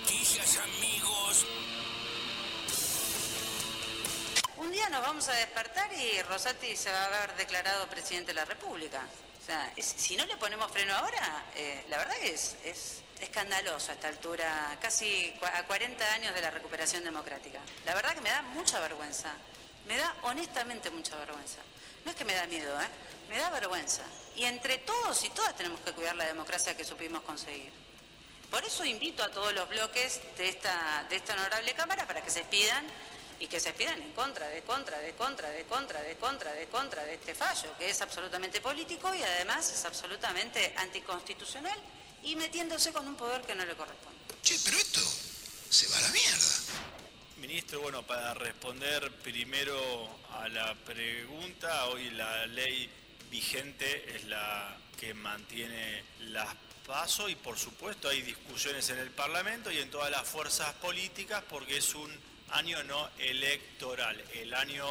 noticias, amigos. Un día nos vamos a despertar y Rosati se va a haber declarado presidente de la República. O sea, si no le ponemos freno ahora, eh, la verdad que es, es escandaloso a esta altura, casi a 40 años de la recuperación democrática. La verdad que me da mucha vergüenza. Me da honestamente mucha vergüenza. No es que me da miedo, ¿eh? Me da vergüenza. Y entre todos y todas tenemos que cuidar la democracia que supimos conseguir. Por eso invito a todos los bloques de esta, de esta honorable Cámara para que se expidan y que se expidan en contra, de contra, de contra, de contra, de contra, de contra de este fallo, que es absolutamente político y además es absolutamente anticonstitucional y metiéndose con un poder que no le corresponde. Che, pero esto se va a la mierda. Ministro, bueno, para responder primero a la pregunta, hoy la ley vigente es la que mantiene las pasos y por supuesto hay discusiones en el Parlamento y en todas las fuerzas políticas porque es un año no electoral. El año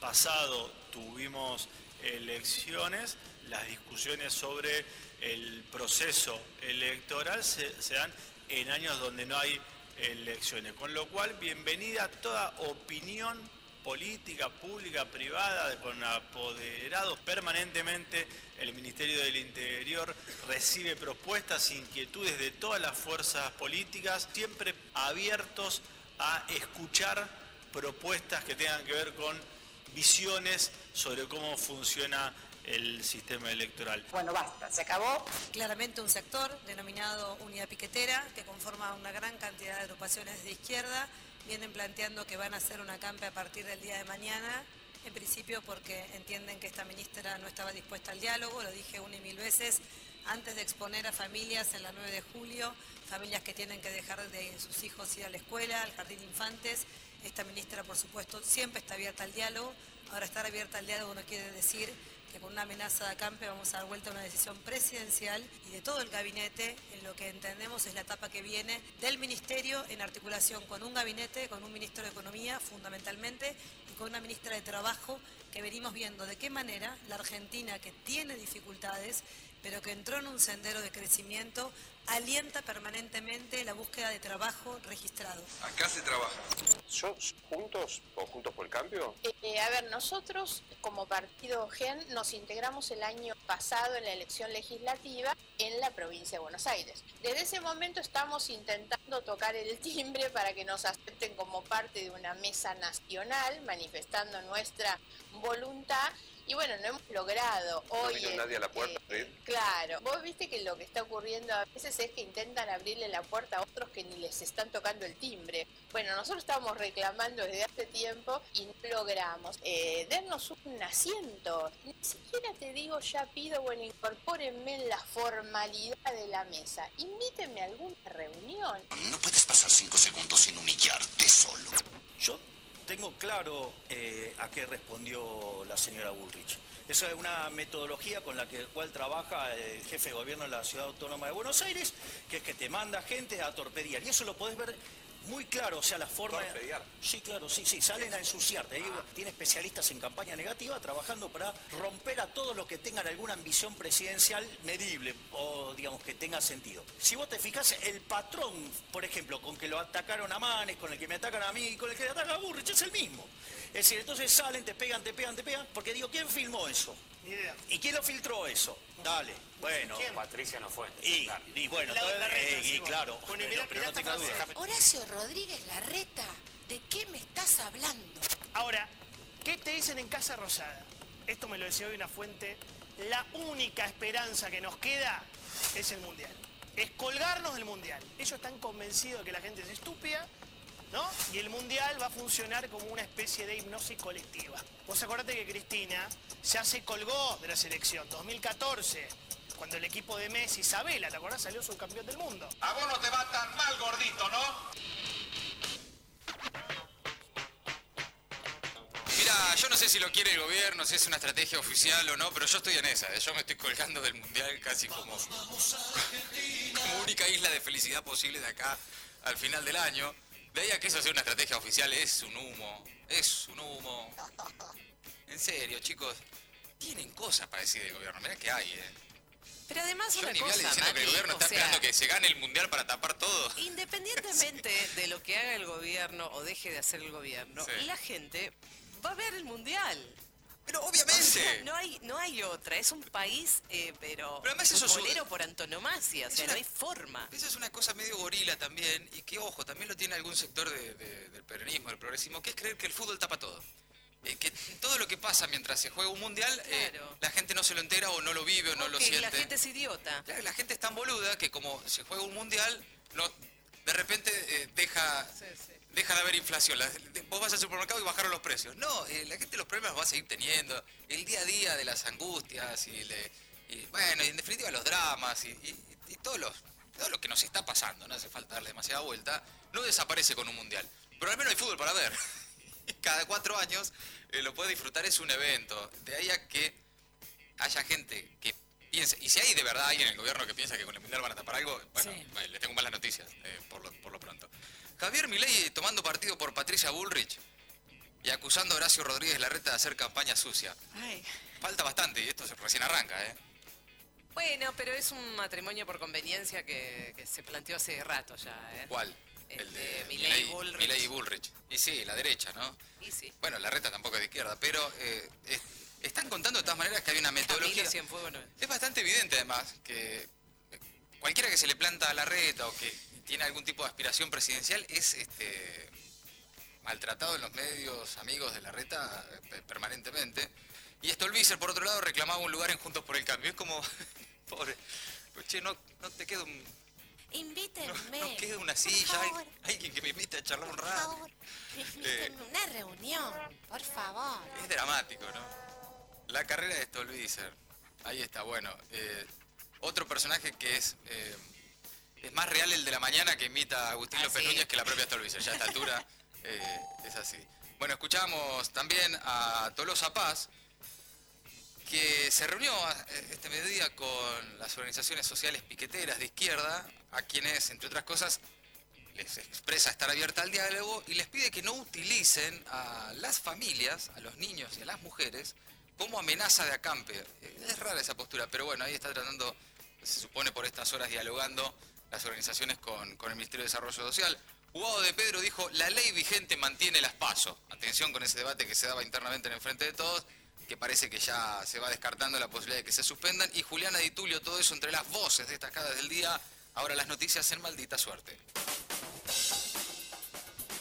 pasado tuvimos elecciones, las discusiones sobre el proceso electoral se, se dan en años donde no hay elecciones. Con lo cual, bienvenida toda opinión política, pública, privada, con apoderados. Permanentemente el Ministerio del Interior recibe propuestas, inquietudes de todas las fuerzas políticas, siempre abiertos a escuchar propuestas que tengan que ver con visiones sobre cómo funciona el sistema electoral. Bueno, basta, se acabó. Claramente un sector denominado Unidad Piquetera, que conforma una gran cantidad de agrupaciones de izquierda, vienen planteando que van a hacer una campe a partir del día de mañana, en principio porque entienden que esta ministra no estaba dispuesta al diálogo, lo dije una y mil veces, antes de exponer a familias en la 9 de julio, familias que tienen que dejar de sus hijos ir a la escuela, al jardín de infantes, esta ministra por supuesto siempre está abierta al diálogo, ahora estar abierta al diálogo no quiere decir que con una amenaza de acampe vamos a dar vuelta a una decisión presidencial y de todo el gabinete en lo que entendemos es la etapa que viene del ministerio en articulación con un gabinete, con un ministro de Economía fundamentalmente y con una ministra de Trabajo que venimos viendo de qué manera la Argentina que tiene dificultades pero que entró en un sendero de crecimiento, alienta permanentemente la búsqueda de trabajo registrado. Acá se trabaja. ¿Sos juntos o juntos por el cambio? Eh, a ver, nosotros como partido GEN nos integramos el año pasado en la elección legislativa en la provincia de Buenos Aires. Desde ese momento estamos intentando tocar el timbre para que nos acepten como parte de una mesa nacional, manifestando nuestra voluntad. Y bueno, no hemos logrado ¿No hoy. vino eh, nadie a la puerta? eh, ¿sí? Claro, vos viste que lo que está ocurriendo a veces es que intentan abrirle la puerta a otros que ni les están tocando el timbre. Bueno, nosotros estamos reclamando desde hace tiempo y no logramos. Eh, dennos un asiento. Ni siquiera te digo ya pido, bueno, incorpórenme en la formalidad de la mesa. Invítenme a alguna reunión. No puedes pasar cinco segundos sin humillarte solo. Yo tengo claro eh, a qué respondió la señora Bullrich. Esa es una metodología con la que, cual trabaja el jefe de gobierno de la Ciudad Autónoma de Buenos Aires, que es que te manda gente a torpedear. Y eso lo podés ver muy claro, o sea, la forma... ¿Torpedear? Sí, claro, sí, sí, salen a ensuciarte. Tiene especialistas en campaña negativa trabajando para romper a todos los que tengan alguna ambición presidencial medible o, digamos, que tenga sentido. Si vos te fijas, el patrón, por ejemplo, con que lo atacaron a Manes, con el que me atacan a mí, con el que ataca a Burrich, es el mismo. Es decir, entonces salen, te pegan, te pegan, te pegan, porque digo, ¿quién filmó eso? ¿Y quién lo filtró eso? Dale, bueno. Patricia no fue. Y, y bueno, entonces, eh, y claro, pero, pero no tenga duda. Horacio Rodríguez Larreta, ¿de qué me estás hablando? Ahora, ¿qué te dicen en Casa Rosada? Esto me lo decía hoy una fuente. La única esperanza que nos queda es el Mundial. Es colgarnos del Mundial. Ellos están convencidos de que la gente es estúpida, ¿no? Y el Mundial va a funcionar como una especie de hipnosis colectiva. Vos acordate que Cristina ya se colgó de la selección, 2014, cuando el equipo de Messi, Isabela, ¿te acordás? Salió subcampeón del mundo. A vos no te va tan mal, gordito, ¿no? Mira, yo no sé si lo quiere el gobierno, si es una estrategia oficial o no, pero yo estoy en esa. ¿eh? Yo me estoy colgando del mundial casi como, como única isla de felicidad posible de acá al final del año. De ahí a que eso sea una estrategia oficial es un humo, es un humo. En serio, chicos, tienen cosas para decir del gobierno. Mirá que hay, ¿eh? Pero además una Johnny cosa, diciendo que el gobierno está sea, esperando que se gane el mundial para tapar todo. Independientemente de lo que haga el gobierno o deje de hacer el gobierno, Sí. la gente va a ver el mundial. Pero O obviamente. sea, no hay, no hay otra. Es un país, eh, pero, Pero además eso es por antonomasia. O sea, una- no hay forma. Esa es una cosa medio gorila también, y que ojo, también lo tiene algún sector de- de- del peronismo, del progresismo, que es creer que el fútbol tapa todo. Eh, que todo lo que pasa mientras se juega un mundial, eh, Claro. la gente no se lo entera o no lo vive o no lo siente. la gente es idiota. Claro, la gente es tan boluda que como se juega un mundial, no, de repente eh, deja, deja de haber inflación. La- vos vas al supermercado y bajaron los precios. No, eh, la gente los problemas los va a seguir teniendo. El día a día de las angustias y, le- bueno, y en definitiva los dramas y todos los, todo lo que nos está pasando, no hace falta darle demasiada vuelta, no desaparece con un mundial. Pero al menos hay fútbol para ver. Cada cuatro años eh, lo puede disfrutar, es un evento. De ahí a que haya gente que y si hay de verdad alguien en el gobierno que piensa que con el mundial van a tapar algo, bueno, les tengo malas noticias, eh, por, lo, por lo pronto. Javier Milei tomando partido por Patricia Bullrich y acusando a Horacio Rodríguez Larreta de hacer campaña sucia. Falta bastante y esto recién arranca, ¿eh? Bueno, pero es un matrimonio por conveniencia que, que se planteó hace rato ya. ¿eh? ¿Cuál? El de Milei Bullrich. Milei y Bullrich. Y sí, la derecha, ¿no? Y sí. Bueno, Larreta tampoco es de izquierda, pero eh, es- están contando de todas maneras que hay una metodología... No es. Bastante evidente además que eh, cualquiera que se le planta a la reta o que tiene algún tipo de aspiración presidencial es este maltratado en los medios amigos de la reta eh, permanentemente. Y Stolbizer, por otro lado, reclamaba un lugar en Juntos por el Cambio. Es como, pobre, pues, che, no, no te queda un, Invítenme. no queda una por silla, hay- favor, alguien que me invite a charlar un por rato. favor. Invítenme a una reunión, por favor. Es dramático, ¿no? La carrera de Stolbizer. Ahí está, bueno. eh, otro personaje que es eh, es más real el de la mañana que imita a Agustín Ah, López sí. Núñez que la propia Stolbizer. Ya a esta altura eh, es así. Bueno, escuchamos también a Tolosa Paz, que se reunió este mediodía con las organizaciones sociales piqueteras de izquierda, a quienes, entre otras cosas, les expresa estar abierta al diálogo y les pide que no utilicen a las familias, a los niños y a las mujeres como amenaza de acampe. Eh, Es rara esa postura, pero bueno, ahí está tratando, se supone por estas horas dialogando las organizaciones con, con el Ministerio de Desarrollo Social. Guado de Pedro dijo, la ley vigente mantiene las pasos. Atención con ese debate que se daba internamente en el Frente de Todos, que parece que ya se va descartando la posibilidad de que se suspendan. Y Juliana Di Tulio, todo eso entre las voces destacadas del día. Ahora las noticias en maldita suerte.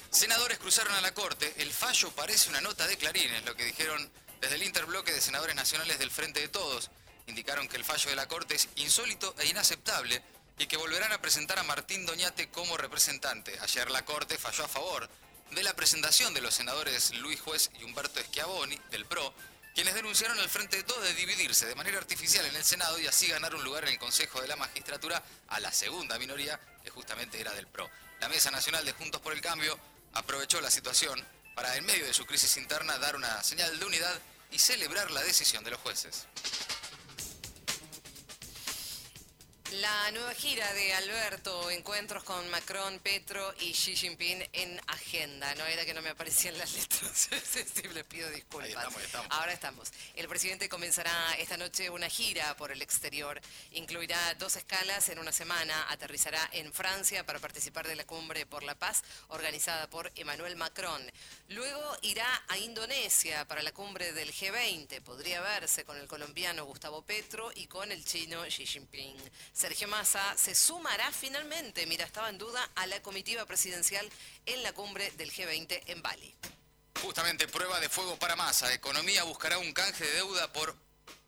Senadores cruzaron a la Corte. El fallo parece una nota de Clarín, es lo que dijeron desde el interbloque de senadores nacionales del Frente de Todos. Indicaron que el fallo de la Corte es insólito e inaceptable y que volverán a presentar a Martín Doñate como representante. Ayer la Corte falló a favor de la presentación de los senadores Luis Juez y Humberto Schiavoni, del PRO, quienes denunciaron al Frente de Todos de dividirse de manera artificial en el Senado y así ganar un lugar en el Consejo de la Magistratura a la segunda minoría, que justamente era del PRO. La Mesa Nacional de Juntos por el Cambio aprovechó la situación para, en medio de su crisis interna, dar una señal de unidad y celebrar la decisión de los jueces. La nueva gira de Alberto, encuentros con Macron, Petro y Xi Jinping en agenda. No era que no me aparecían las letras. Les pido disculpas. Ahí estamos, ahí estamos. Ahora estamos. El presidente comenzará esta noche una gira por el exterior. Incluirá dos escalas en una semana. Aterrizará en Francia para participar de la Cumbre por la Paz organizada por Emmanuel Macron. Luego irá a Indonesia para la cumbre del G20. Podría verse con el colombiano Gustavo Petro y con el chino Xi Jinping. Sergio Massa se sumará finalmente, mira, estaba en duda, a la comitiva presidencial en la cumbre del G20 en Bali. Justamente prueba de fuego para masa. Economía buscará un canje de deuda por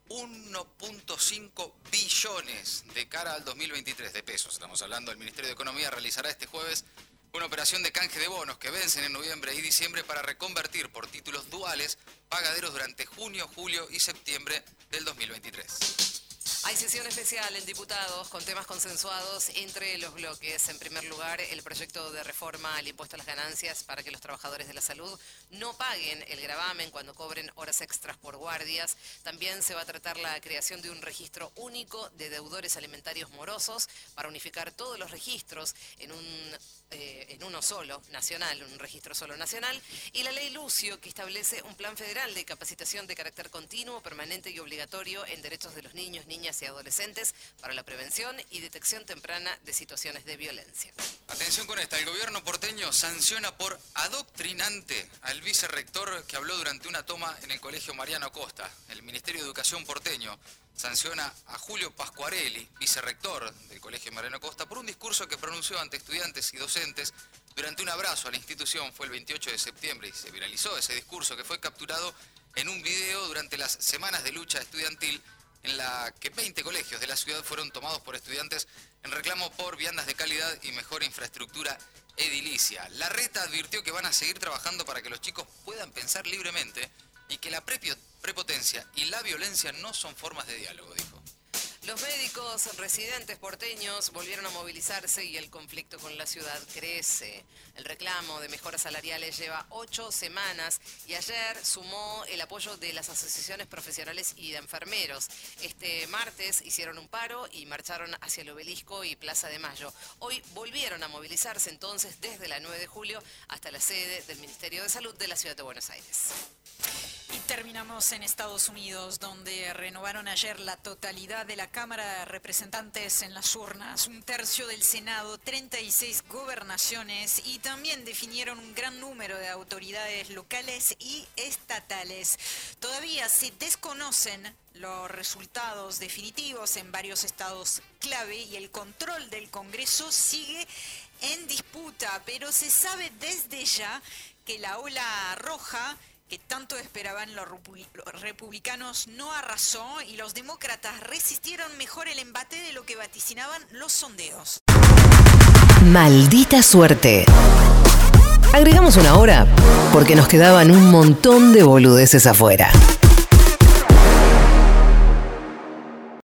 1.5 billones de cara al 2023 de pesos. Estamos hablando, el Ministerio de Economía realizará este jueves una operación de canje de bonos que vencen en noviembre y diciembre para reconvertir por títulos duales pagaderos durante junio, julio y septiembre del 2023. Hay sesión especial en diputados con temas consensuados entre los bloques. En primer lugar, el proyecto de reforma al impuesto a las ganancias para que los trabajadores de la salud no paguen el gravamen cuando cobren horas extras por guardias. También se va a tratar la creación de un registro único de deudores alimentarios morosos para unificar todos los registros en un eh, en uno solo, nacional, un registro solo nacional, y la ley Lucio, que establece un plan federal de capacitación de carácter continuo, permanente y obligatorio en derechos de los niños, niñas y adolescentes para la prevención y detección temprana de situaciones de violencia. Atención con esta, el gobierno porteño sanciona por adoctrinante al vicerrector que habló durante una toma en el colegio Mariano Costa. El Ministerio de Educación porteño sanciona a Julio Pascuarelli, vicerrector del colegio Mariano Costa, por un discurso que pronunció ante estudiantes y docentes durante un abrazo a la institución. Fue el 28 de septiembre y se viralizó ese discurso que fue capturado en un video durante las semanas de lucha estudiantil en la que 20 colegios de la ciudad fueron tomados por estudiantes en reclamo por viandas de calidad y mejor infraestructura edilicia. La reta advirtió que van a seguir trabajando para que los chicos puedan pensar libremente y que la prepotencia y la violencia no son formas de diálogo. Los médicos residentes porteños volvieron a movilizarse y el conflicto con la ciudad crece. El reclamo de mejoras salariales lleva ocho semanas y ayer sumó el apoyo de las asociaciones profesionales y de enfermeros. Este martes hicieron un paro y marcharon hacia el obelisco y Plaza de Mayo. Hoy volvieron a movilizarse entonces desde la 9 de julio hasta la sede del Ministerio de Salud de la Ciudad de Buenos Aires. Y terminamos en Estados Unidos, donde renovaron ayer la totalidad de la Cámara de Representantes en las urnas, un tercio del Senado, 36 gobernaciones y también definieron un gran número de autoridades locales y estatales. Todavía se desconocen los resultados definitivos en varios estados clave y el control del Congreso sigue en disputa, pero se sabe desde ya que la ola roja que tanto esperaban los republicanos no arrasó y los demócratas resistieron mejor el embate de lo que vaticinaban los sondeos. Maldita suerte. Agregamos una hora porque nos quedaban un montón de boludeces afuera.